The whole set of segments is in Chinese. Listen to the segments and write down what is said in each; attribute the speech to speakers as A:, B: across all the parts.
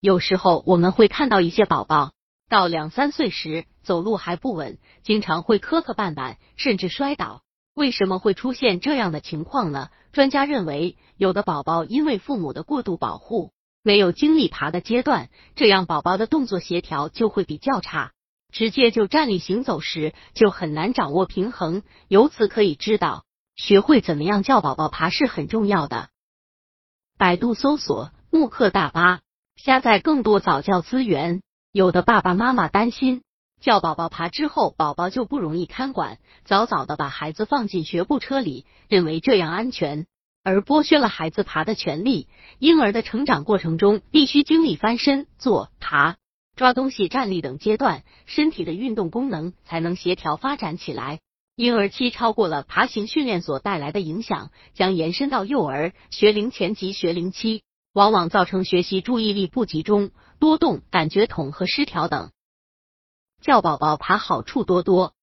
A: 有时候我们会看到一些宝宝到两三岁时走路还不稳，经常会磕磕绊绊，甚至摔倒。为什么会出现这样的情况呢？专家认为，有的宝宝因为父母的过度保护，没有经历爬的阶段，这样宝宝的动作协调就会比较差，直接就站立行走时就很难掌握平衡。由此可以知道，学会怎么样教宝宝爬是很重要的。百度搜索慕课大巴，下载更多早教资源。有的爸爸妈妈担心。教宝宝爬之后，宝宝就不容易看管，早早的把孩子放进学步车里，认为这样安全，而剥削了孩子爬的权利。婴儿的成长过程中，必须经历翻身、坐、爬、抓东西、站立等阶段，身体的运动功能才能协调发展起来。婴儿期超过了爬行训练所带来的影响，将延伸到幼儿、学龄前及学龄期，往往造成学习注意力不集中、多动、感觉统合失调等。教宝宝爬好处多多，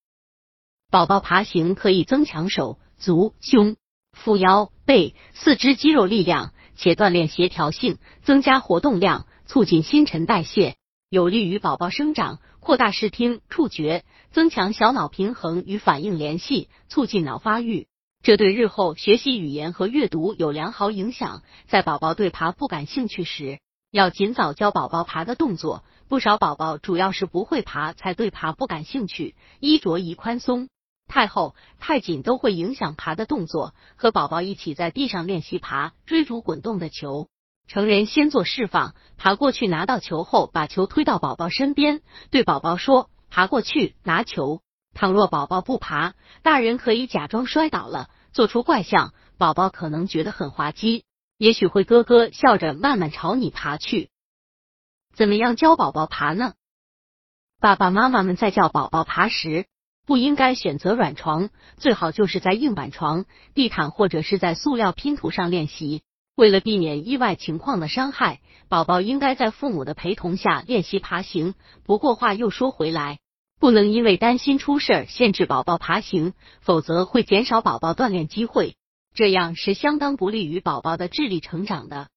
A: 宝宝爬行可以增强手足胸腹腰背四肢肌肉力量，且锻炼协调性，增加活动量，促进新陈代谢，有利于宝宝生长，扩大视听触觉，增强小脑平衡与反应联系，促进脑发育。这对日后学习语言和阅读有良好影响。在宝宝对爬不感兴趣时，要尽早教宝宝爬的动作。不少宝宝主要是不会爬，才对爬不感兴趣。衣着宜宽松，太厚太紧都会影响爬的动作。和宝宝一起在地上练习爬，追逐滚动的球。成人先做示范，爬过去拿到球后，把球推到宝宝身边，对宝宝说：“爬过去拿球。”倘若宝宝不爬，大人可以假装摔倒了，做出怪相，宝宝可能觉得很滑稽，也许会咯咯笑着慢慢朝你爬去。怎么样教宝宝爬呢？爸爸妈妈们在教宝宝爬时，不应该选择软床，最好就是在硬板床、地毯或者是在塑料拼图上练习。为了避免意外情况的伤害，宝宝应该在父母的陪同下练习爬行。不过话又说回来，不能因为担心出事限制宝宝爬行，否则会减少宝宝锻炼机会，这样是相当不利于宝宝的智力成长的。